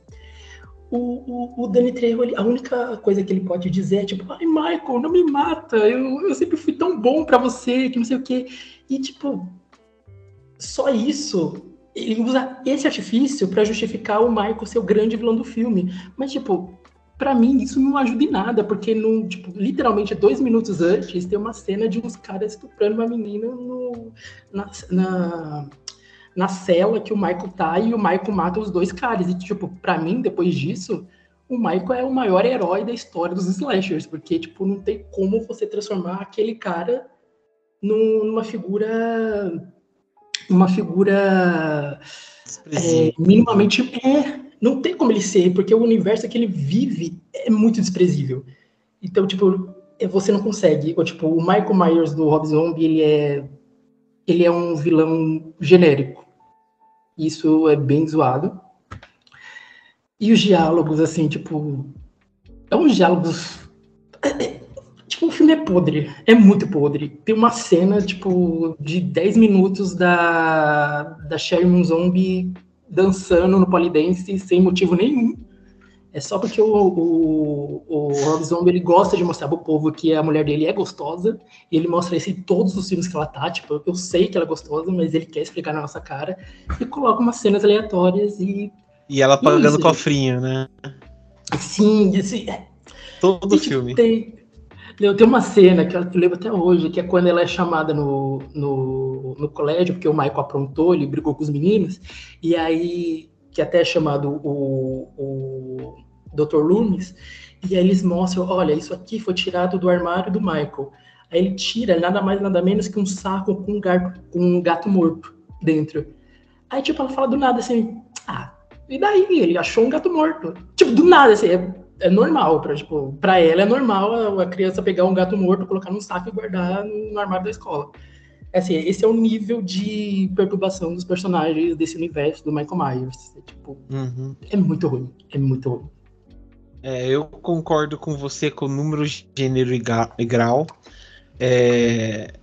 o, o, o Danny Trejo, a única coisa que ele pode dizer é tipo, ai, Michael, não me mata, eu, eu sempre fui tão bom para você, que não sei o quê. E, tipo, só isso, ele usa esse artifício para justificar o Michael ser o grande vilão do filme. Mas, tipo, para mim isso não ajuda em nada, porque no, tipo, literalmente dois minutos antes tem uma cena de uns caras estuprando uma menina no, na, na na cela que o Michael tá e o Michael mata os dois caras. E, tipo, pra mim, depois disso, o Michael é o maior herói da história dos slashers, porque, tipo, não tem como você transformar aquele cara numa figura. Uma figura. É, minimamente. É, não tem como ele ser, porque o universo que ele vive é muito desprezível. Então, tipo, é, você não consegue. Ou, tipo, o Michael Myers do Rob Zombie, ele é. Ele é um vilão genérico. Isso é bem zoado. E os diálogos, assim, tipo. É uns diálogos. Tipo, o filme é podre. É muito podre. Tem uma cena, tipo, de 10 minutos da, da Sherry Zombie dançando no polidense sem motivo nenhum. É só porque o, o, o Rob Zombie ele gosta de mostrar pro povo que a mulher dele é gostosa, e ele mostra isso em todos os filmes que ela tá. Tipo, eu sei que ela é gostosa, mas ele quer explicar na nossa cara, e coloca umas cenas aleatórias e. E ela pagando cofrinho, né? Sim, assim, é. Todo e, tipo, filme. Tem, tem uma cena que eu lembro até hoje, que é quando ela é chamada no, no, no colégio, porque o Michael aprontou, ele brigou com os meninos, e aí, que até é chamado o, o Dr. Loomis, e aí eles mostram, olha, isso aqui foi tirado do armário do Michael. Aí ele tira nada mais nada menos que um saco com um gato, com um gato morto dentro. Aí tipo ela fala do nada assim, ah, e daí ele achou um gato morto. Tipo do nada assim, é, é normal para tipo, para ela é normal a, a, criança pegar um gato morto, colocar num saco e guardar no armário da escola. É assim, esse é o nível de perturbação dos personagens desse universo do Michael Myers. É, tipo, uhum. é muito ruim, é muito ruim. É, eu concordo com você com número, gênero e grau. É,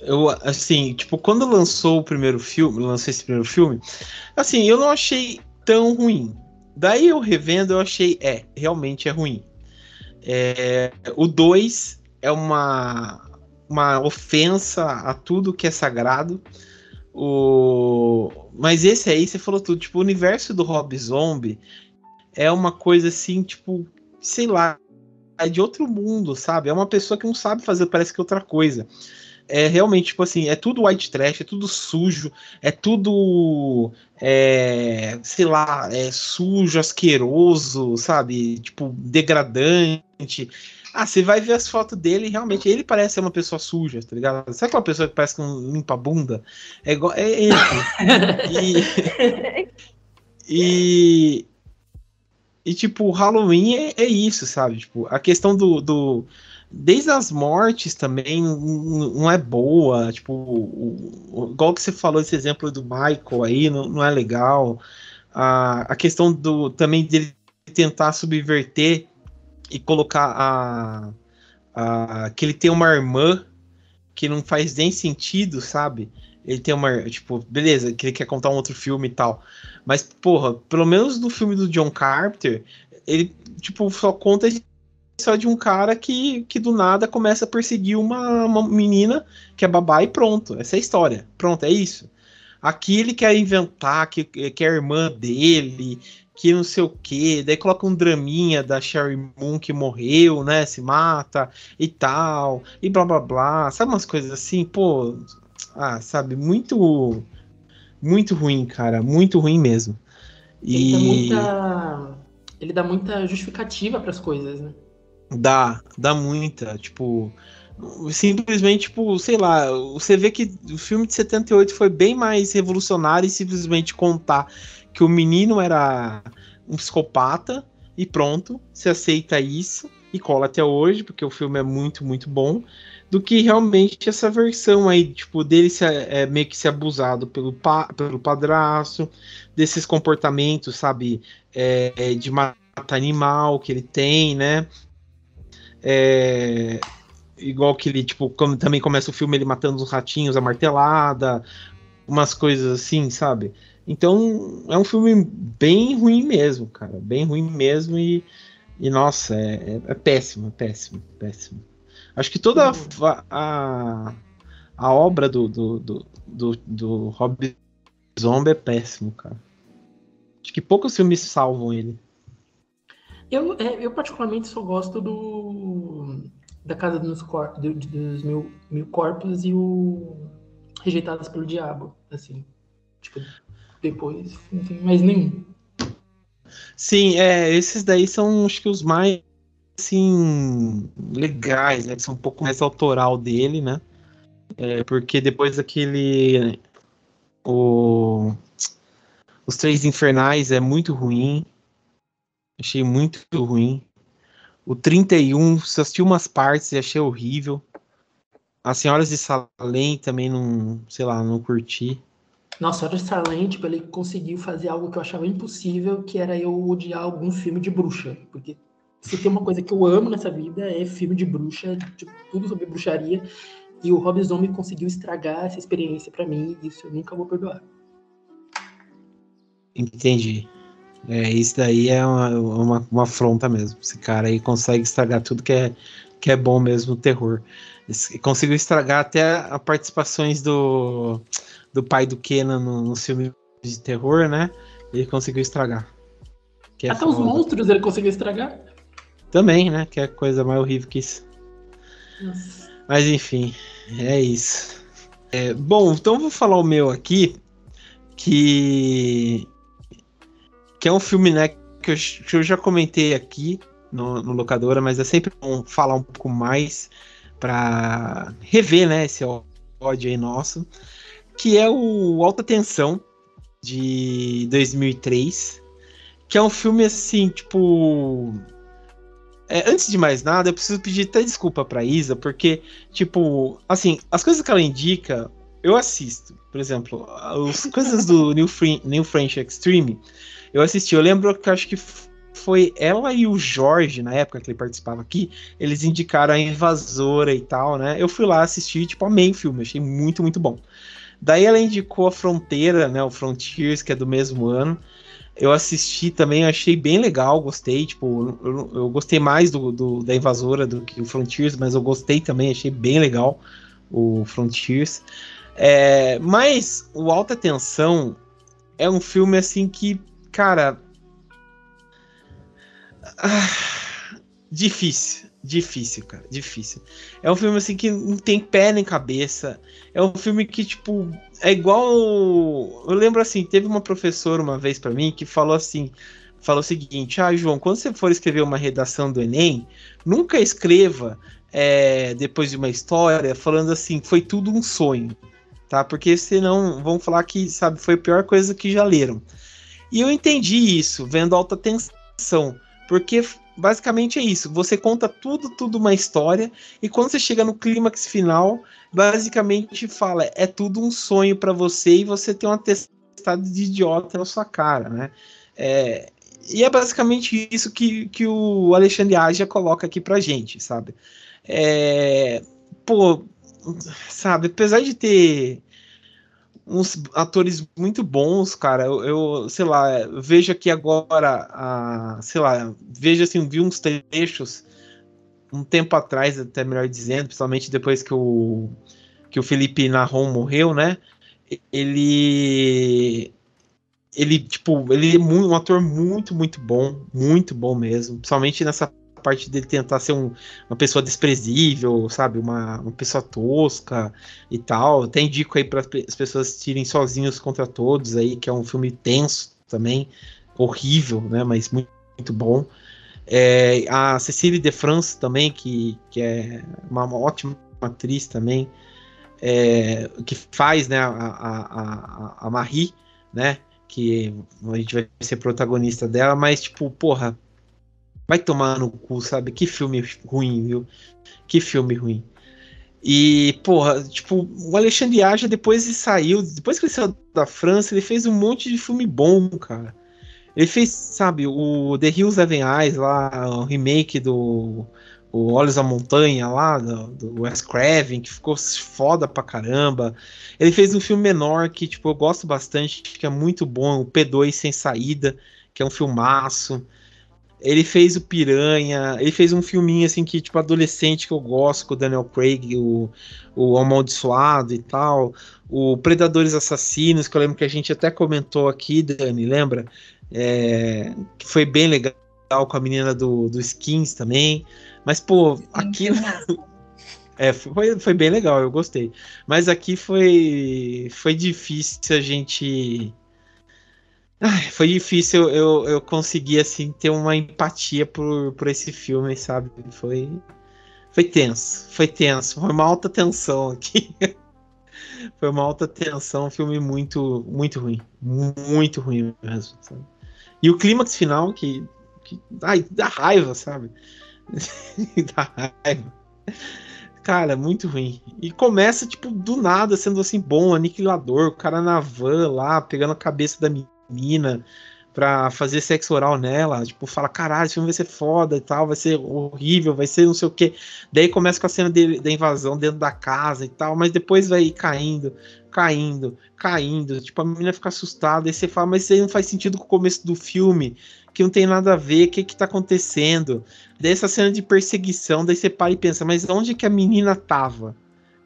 eu, assim, tipo, quando lançou o primeiro filme, lancei esse primeiro filme, assim, eu não achei tão ruim. Daí eu revendo, eu achei, é, realmente é ruim. É, o 2 é uma uma ofensa a tudo que é sagrado. O... Mas esse aí, você falou tudo, tipo, o universo do Rob Zombie é uma coisa assim, tipo, sei lá, é de outro mundo, sabe? É uma pessoa que não sabe fazer, parece que é outra coisa. É realmente, tipo assim, é tudo white trash, é tudo sujo, é tudo, é, sei lá, é sujo, asqueroso, sabe? Tipo, degradante. Ah, você vai ver as fotos dele realmente ele parece ser uma pessoa suja, tá ligado? Sabe aquela pessoa que parece que não limpa bunda? É igual. É ele. e, e, e, tipo, Halloween é, é, isso, sabe? Tipo, a questão do, do. Desde as mortes também não é boa. Tipo, o, o, igual que você falou esse exemplo do Michael aí, não, não é legal. A, a questão do também dele tentar subverter e colocar a, a, que ele tem uma irmã que não faz nem sentido, sabe? Ele tem uma, tipo, beleza, que ele quer contar um outro filme e tal. Mas, porra, pelo menos no filme do John Carpenter, ele, tipo, só conta só de um cara que, que do nada começa a perseguir uma, uma menina que é babá e pronto. Essa é a história. Pronto, é isso. Aqui ele quer inventar que, que é a irmã dele, que não sei o que, daí coloca um draminha da Sherry Moon que morreu, né, se mata e tal, e blá blá blá, sabe umas coisas assim, pô, ah, sabe, muito, muito ruim, cara, muito ruim mesmo. E... Ele dá muita, ele dá muita justificativa para as coisas, né? Dá, dá muita, tipo, simplesmente, tipo, sei lá, você vê que o filme de 78 foi bem mais revolucionário e simplesmente contar que o menino era um psicopata e pronto, se aceita isso e cola até hoje, porque o filme é muito, muito bom, do que realmente essa versão aí, tipo, dele se, é, meio que ser abusado pelo, pa, pelo padrasto, desses comportamentos, sabe, é, é de matar animal que ele tem, né? É, igual que ele, tipo, também começa o filme ele matando os ratinhos a martelada, umas coisas assim, sabe? Então é um filme bem ruim mesmo, cara. Bem ruim mesmo e, e nossa, é, é, é péssimo, é péssimo, péssimo. Acho que toda a, a, a obra do, do, do, do, do Rob Zombie é péssimo, cara. Acho que poucos filmes salvam ele. Eu, é, eu particularmente só gosto do da Casa dos, Cor dos mil, mil Corpos e o Rejeitados pelo Diabo, assim. Tipo, depois não tem mais nenhum. Sim, é, esses daí são acho que os mais assim legais, né? São um pouco mais autoral dele, né? É, porque depois daquele o os três infernais é muito ruim. Achei muito ruim. O 31, você assistiu umas partes e achei horrível. As Senhoras de Salem também não, sei lá, não curti. Nossa, Roger Starlane, tipo, ele conseguiu fazer algo que eu achava impossível, que era eu odiar algum filme de bruxa. Porque se tem uma coisa que eu amo nessa vida é filme de bruxa, tipo, tudo sobre bruxaria. E o Rob Zombie conseguiu estragar essa experiência para mim, e isso eu nunca vou perdoar. Entendi. É, isso daí é uma, uma, uma afronta mesmo. Esse cara aí consegue estragar tudo que é, que é bom mesmo, o terror. Conseguiu estragar até as participações do do pai do Kenan no, no filme de terror, né? Ele conseguiu estragar. É Até foda. os monstros ele conseguiu estragar? Também, né? Que é coisa mais horrível que isso. Nossa. Mas enfim, é isso. É, bom, então vou falar o meu aqui, que que é um filme, né, que eu, que eu já comentei aqui no, no, locadora, mas é sempre bom falar um pouco mais para rever, né, esse ódio aí nosso que é o Alta Tensão, de 2003, que é um filme assim, tipo. É, antes de mais nada, eu preciso pedir até desculpa pra Isa, porque, tipo, assim, as coisas que ela indica, eu assisto. Por exemplo, as coisas do New, Free, New French Extreme, eu assisti. Eu lembro que acho que foi ela e o Jorge, na época que ele participava aqui, eles indicaram a Invasora e tal, né? Eu fui lá assistir, tipo, amei o filme, achei muito, muito bom. Daí ela indicou a Fronteira, né, o Frontiers, que é do mesmo ano. eu assisti também, achei bem legal, gostei. Tipo, eu, eu gostei mais do, do, da Invasora do que o Frontiers, mas eu gostei também, achei bem legal o Frontiers. É, mas o Alta Tensão é um filme assim que, cara. Ah, difícil, difícil, cara, difícil. É um filme assim que não tem pé nem cabeça. É um filme que, tipo, é igual. Eu lembro assim, teve uma professora uma vez para mim que falou assim: falou o seguinte: Ah, João, quando você for escrever uma redação do Enem, nunca escreva é, depois de uma história falando assim, foi tudo um sonho tá? Porque senão vão falar que, sabe, foi a pior coisa que já leram. E eu entendi isso vendo alta tensão, porque basicamente é isso. Você conta tudo, tudo uma história e quando você chega no clímax final, basicamente fala é tudo um sonho para você e você tem um atestado de idiota na sua cara, né? É, e é basicamente isso que, que o Alexandre Aja coloca aqui pra gente, sabe? É, pô, sabe, apesar de ter uns atores muito bons, cara, eu, eu sei lá, vejo aqui agora, a, sei lá, vejo assim, vi uns trechos um tempo atrás, até melhor dizendo, principalmente depois que o, que o Felipe Narron morreu, né? Ele ele tipo ele é um ator muito muito bom muito bom mesmo principalmente nessa parte dele tentar ser um, uma pessoa desprezível, sabe? Uma, uma pessoa tosca e tal. Até indico aí para as pessoas tirem sozinhos contra todos aí, que é um filme tenso também, horrível, né? Mas muito, muito bom. É, a Cecília de France também, que, que é uma, uma ótima atriz também, é, que faz né, a, a, a, a Marie, né? Que a gente vai ser protagonista dela, mas, tipo, porra, Vai tomar no cu, sabe? Que filme ruim, viu? Que filme ruim. E, porra, tipo, o Alexandre Aja, depois ele saiu, depois que ele saiu da França, ele fez um monte de filme bom, cara. Ele fez, sabe, o The Hills Seven Eyes lá, o remake do o Olhos da Montanha lá, do, do Wes Craven, que ficou foda pra caramba. Ele fez um filme menor que, tipo, eu gosto bastante, que é muito bom, o P2 Sem Saída, que é um filmaço. Ele fez o Piranha, ele fez um filminho assim que, tipo, adolescente que eu gosto, com o Daniel Craig, o, o Amaldiçoado e tal. O Predadores Assassinos, que eu lembro que a gente até comentou aqui, Dani, lembra? É, que foi bem legal com a menina do, do Skins também. Mas, pô, aqui. É, foi, foi bem legal, eu gostei. Mas aqui foi, foi difícil a gente Ai, foi difícil eu, eu conseguir assim ter uma empatia por, por esse filme, sabe? Foi foi tenso, foi tenso, foi uma alta tensão aqui. foi uma alta tensão, um filme muito muito ruim, muito ruim mesmo, sabe? E o clímax final que, que ai, dá raiva, sabe? dá raiva. Cara, muito ruim. E começa, tipo, do nada, sendo assim, bom, aniquilador, o cara na van lá, pegando a cabeça da menina mina pra fazer sexo oral nela, tipo, fala, caralho, esse filme vai ser foda e tal, vai ser horrível, vai ser não sei o que. Daí começa com a cena da invasão dentro da casa e tal, mas depois vai caindo, caindo, caindo. Tipo, a menina fica assustada, e você fala, mas isso aí não faz sentido com o começo do filme, que não tem nada a ver, o que que tá acontecendo? Daí essa cena de perseguição, daí você para e pensa, mas onde que a menina tava?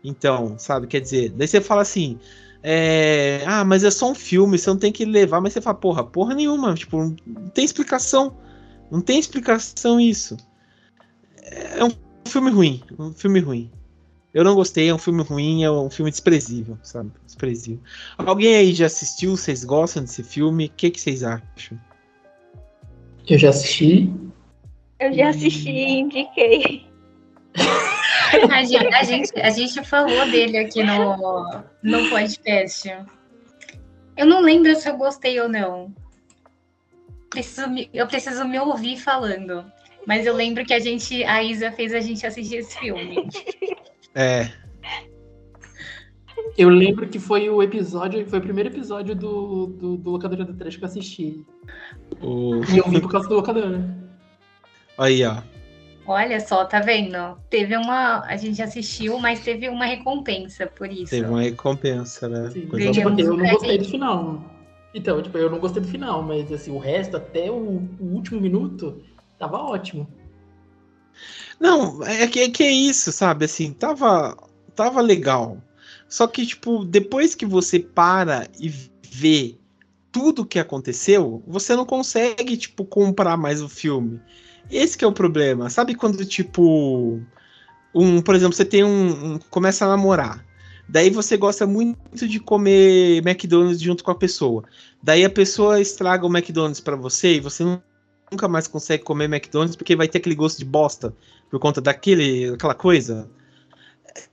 Então, sabe, quer dizer, daí você fala assim, é, ah, mas é só um filme, você não tem que levar, mas você fala, porra, porra nenhuma, tipo, não tem explicação. Não tem explicação isso. É um filme ruim, um filme ruim. Eu não gostei, é um filme ruim, é um filme desprezível, sabe? Desprezível. Alguém aí já assistiu? Vocês gostam desse filme? O que, que vocês acham? Eu já assisti. Eu já assisti e indiquei. A gente, a, gente, a gente falou dele aqui no, no podcast. Eu não lembro se eu gostei ou não. Preciso me, eu preciso me ouvir falando. Mas eu lembro que a gente, a Isa fez a gente assistir esse filme. É. Eu lembro que foi o episódio, foi o primeiro episódio do, do, do Locadora do Trash que eu assisti. O... E eu vim por causa do Locadora. Aí, ó. Olha só, tá vendo? Teve uma. A gente assistiu, mas teve uma recompensa por isso. Teve uma recompensa, né? Sim, eu não gostei do final. Então, tipo, eu não gostei do final, mas assim, o resto, até o, o último minuto, tava ótimo. Não, é que, é que é isso, sabe? Assim, tava, tava legal. Só que, tipo, depois que você para e vê tudo que aconteceu, você não consegue, tipo, comprar mais o filme. Esse que é o problema. Sabe quando, tipo, um, por exemplo, você tem um, um começa a namorar. Daí você gosta muito de comer McDonald's junto com a pessoa. Daí a pessoa estraga o McDonald's para você e você nunca mais consegue comer McDonald's porque vai ter aquele gosto de bosta por conta daquele, aquela coisa.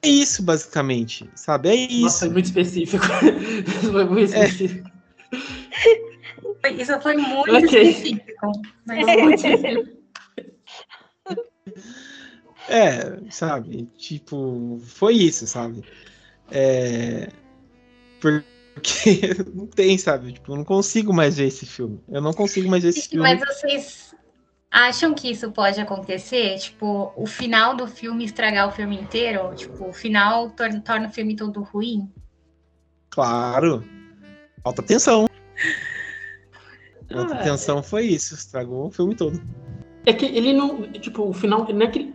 É isso, basicamente, sabe? É isso. Nossa, foi muito específico. foi muito é. específico. É. Isso foi muito okay. específico. Mas muito específico. É, sabe? Tipo, foi isso, sabe? É... Porque não tem, sabe? Tipo, eu não consigo mais ver esse filme. Eu não consigo mais ver esse filme. Mas vocês acham que isso pode acontecer? Tipo, o final do filme estragar o filme inteiro? Tipo, o final torna, torna o filme todo ruim? Claro. Alta tensão. Alta ah, tensão foi isso, estragou o filme todo. É que ele não. Tipo, o final. Não é que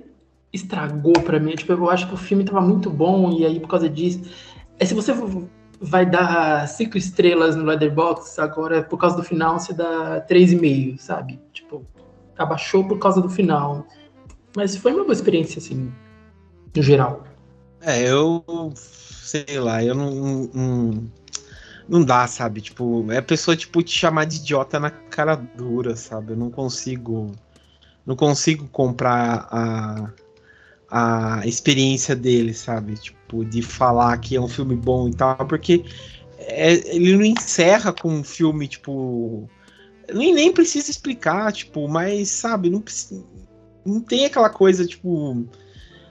estragou para mim. Tipo, eu acho que o filme tava muito bom e aí por causa disso. É, se você vai dar cinco estrelas no Leatherbox, agora por causa do final você dá três e meio, sabe? Tipo, abaixou por causa do final. Mas foi uma boa experiência, assim, no geral. É, eu sei lá, eu não, não, não dá, sabe? Tipo, é a pessoa tipo te chamar de idiota na cara dura, sabe? Eu não consigo não consigo comprar a a experiência dele, sabe? Tipo, de falar que é um filme bom e tal, porque é, ele não encerra com um filme, tipo. Nem, nem precisa explicar, tipo, mas, sabe, não, não tem aquela coisa, tipo.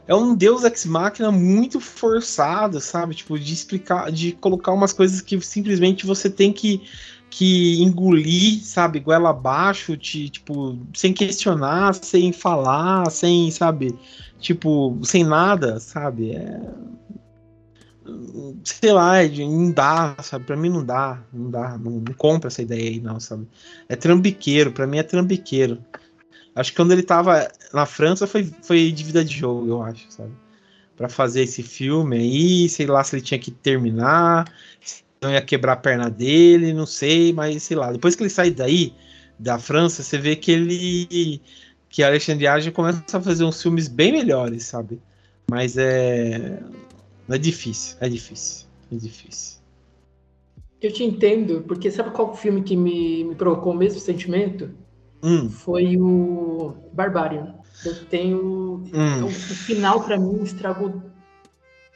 É um Deus Ex Machina muito forçado, sabe? Tipo, de explicar, de colocar umas coisas que simplesmente você tem que, que engolir, sabe? Goela abaixo, tipo, sem questionar, sem falar, sem, sabe? tipo, sem nada, sabe? É... Sei lá, é não dá, sabe? Pra mim não dá, não dá, não, não compra essa ideia aí, não, sabe? É trambiqueiro, pra mim é trambiqueiro. Acho que quando ele tava na França foi, foi de vida de jogo, eu acho, sabe? Pra fazer esse filme aí, sei lá se ele tinha que terminar, não ia quebrar a perna dele, não sei, mas sei lá. Depois que ele sai daí, da França, você vê que ele que a Alexandre Age começa a fazer uns filmes bem melhores, sabe? Mas é. É difícil, é difícil, é difícil. Eu te entendo, porque sabe qual filme que me, me provocou o mesmo sentimento? Hum. Foi o Barbarian. Eu tenho. Hum. O, o final, para mim, estragou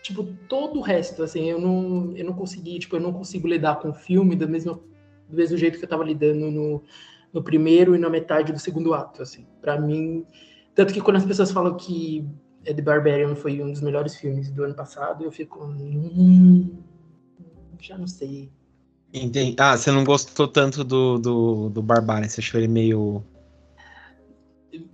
tipo, todo o resto, assim, eu não, eu não consegui, tipo, eu não consigo lidar com o filme do mesmo, do mesmo jeito que eu tava lidando no, no primeiro e na metade do segundo ato, assim. Para mim, tanto que quando as pessoas falam que The Barbarian foi um dos melhores filmes do ano passado, eu fico, hum, já não sei. Entendi. Ah, você não gostou tanto do, do, do Barbarian, você achou ele meio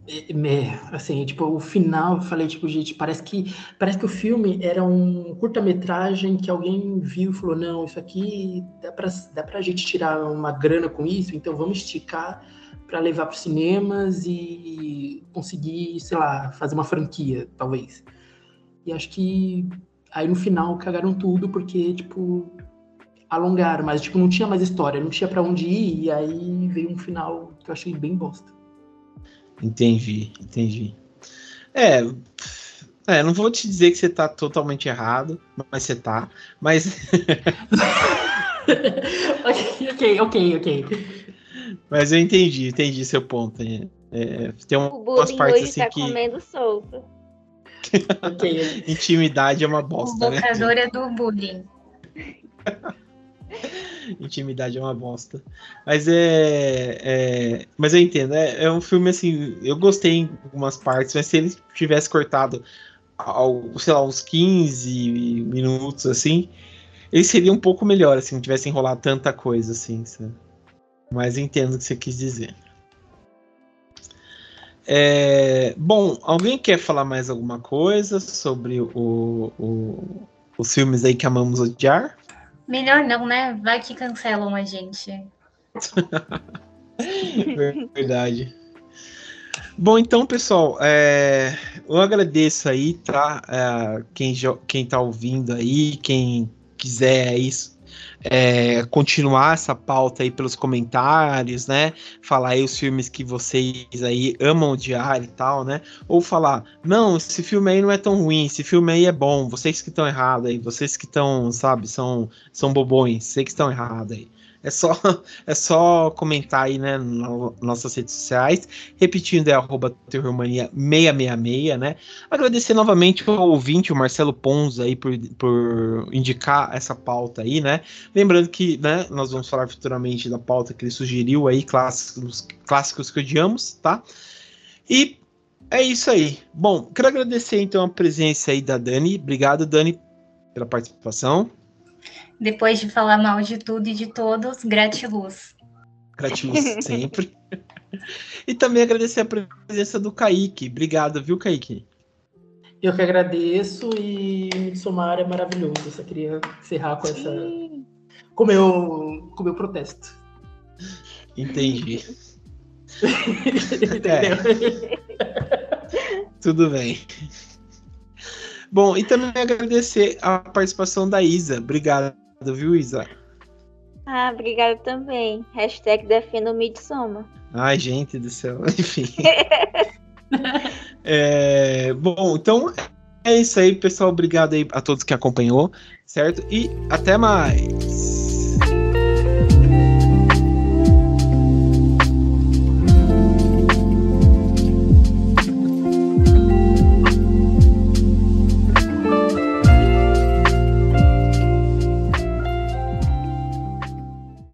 é, é, assim, tipo, o final, eu falei, tipo, gente, parece que parece que o filme era um curta-metragem que alguém viu e falou, não, isso aqui dá pra, dá pra gente tirar uma grana com isso, então vamos esticar para levar para os cinemas e conseguir, sei lá, fazer uma franquia, talvez. E acho que aí no final cagaram tudo porque, tipo, alongaram, mas, tipo, não tinha mais história, não tinha para onde ir, e aí veio um final que eu achei bem bosta. Entendi, entendi. É, é, não vou te dizer que você tá totalmente errado, mas você tá. Mas. ok, ok, ok. Mas eu entendi, entendi seu ponto. É, é tem um, umas partes assim tá que. comendo solto. okay. Intimidade é uma bosta. O né? é do bullying. Intimidade é uma bosta. Mas é. é mas eu entendo. É, é, um filme assim. Eu gostei em algumas partes, mas se ele tivesse cortado, ao, sei lá, uns 15 minutos assim, ele seria um pouco melhor, assim, não tivesse enrolado tanta coisa assim. Sabe? Mas entendo o que você quis dizer. É, bom, alguém quer falar mais alguma coisa sobre o, o, os filmes aí que amamos odiar? Melhor não, né? Vai que cancelam a gente. Verdade. Bom, então, pessoal, é, eu agradeço aí, tá? É, quem, quem tá ouvindo aí, quem quiser isso, é, continuar essa pauta aí pelos comentários, né? Falar aí os filmes que vocês aí amam odiar e tal, né? Ou falar, não, esse filme aí não é tão ruim, esse filme aí é bom, vocês que estão errados aí, vocês que estão, sabe, são, são bobões, vocês que estão errados aí. É só, é só comentar aí, né, nas nossas redes sociais. Repetindo, é arroba terrormania666, né? Agradecer novamente ao ouvinte, o Marcelo Pons, aí, por, por indicar essa pauta aí, né? Lembrando que, né, nós vamos falar futuramente da pauta que ele sugeriu aí, clássicos, clássicos que odiamos, tá? E é isso aí. Bom, quero agradecer então a presença aí da Dani. Obrigado, Dani, pela participação. Depois de falar mal de tudo e de todos, gratiluz. Gratiluz sempre. e também agradecer a presença do Kaique. Obrigado, viu, Kaique? Eu que agradeço e Midsommar é maravilhoso. Eu só queria encerrar com essa. com meu, com meu protesto. Entendi. Entendeu? É. Tudo bem. Bom, e também agradecer a participação da Isa. Obrigado viu, Isa? Ah, obrigada também. Hashtag defenda o Midsommar. Ai, gente do céu. Enfim. é, bom, então é isso aí, pessoal. Obrigado aí a todos que acompanhou, certo? E até mais.